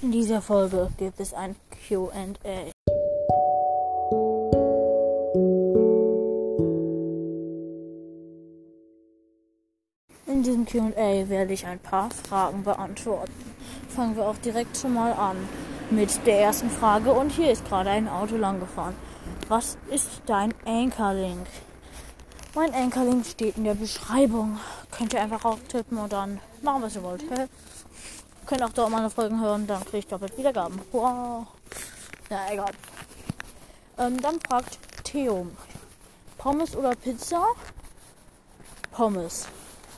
In dieser Folge gibt es ein QA. In diesem QA werde ich ein paar Fragen beantworten. Fangen wir auch direkt schon mal an mit der ersten Frage. Und hier ist gerade ein Auto lang gefahren. Was ist dein Anchor-Link? Mein Anchor-Link steht in der Beschreibung. Könnt ihr einfach auftippen und dann machen, was ihr wollt. Könnt auch dort meine Folgen hören, dann kriege ich doppelt Wiedergaben. Wow. Ja, egal. Ähm, dann fragt Theo. Pommes oder Pizza? Pommes.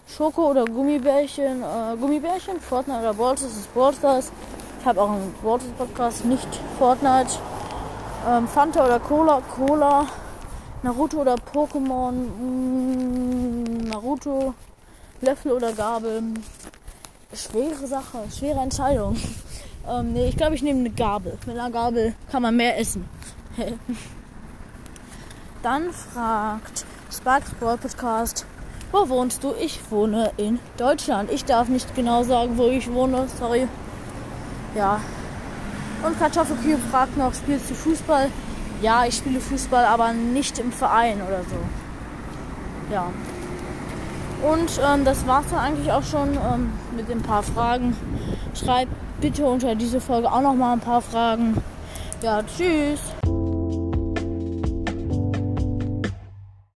Schoko oder Gummibärchen? Äh, Gummibärchen, Fortnite oder Brawlstars ist Brawlstars. Ich habe auch einen Brawlstars Podcast, nicht Fortnite. Ähm, Fanta oder Cola? Cola. Naruto oder Pokémon? Mm, Naruto. Löffel oder Gabel? Schwere Sache, schwere Entscheidung. ähm, nee, ich glaube, ich nehme eine Gabel. Mit einer Gabel kann man mehr essen. Dann fragt Sparks Brawl Podcast, wo wohnst du? Ich wohne in Deutschland. Ich darf nicht genau sagen, wo ich wohne. Sorry. Ja. Und Kartoffelkühe fragt noch, spielst du Fußball? Ja, ich spiele Fußball, aber nicht im Verein oder so. Ja. Und ähm, das war's dann eigentlich auch schon ähm, mit den paar Fragen. Schreibt bitte unter diese Folge auch noch mal ein paar Fragen. Ja, tschüss.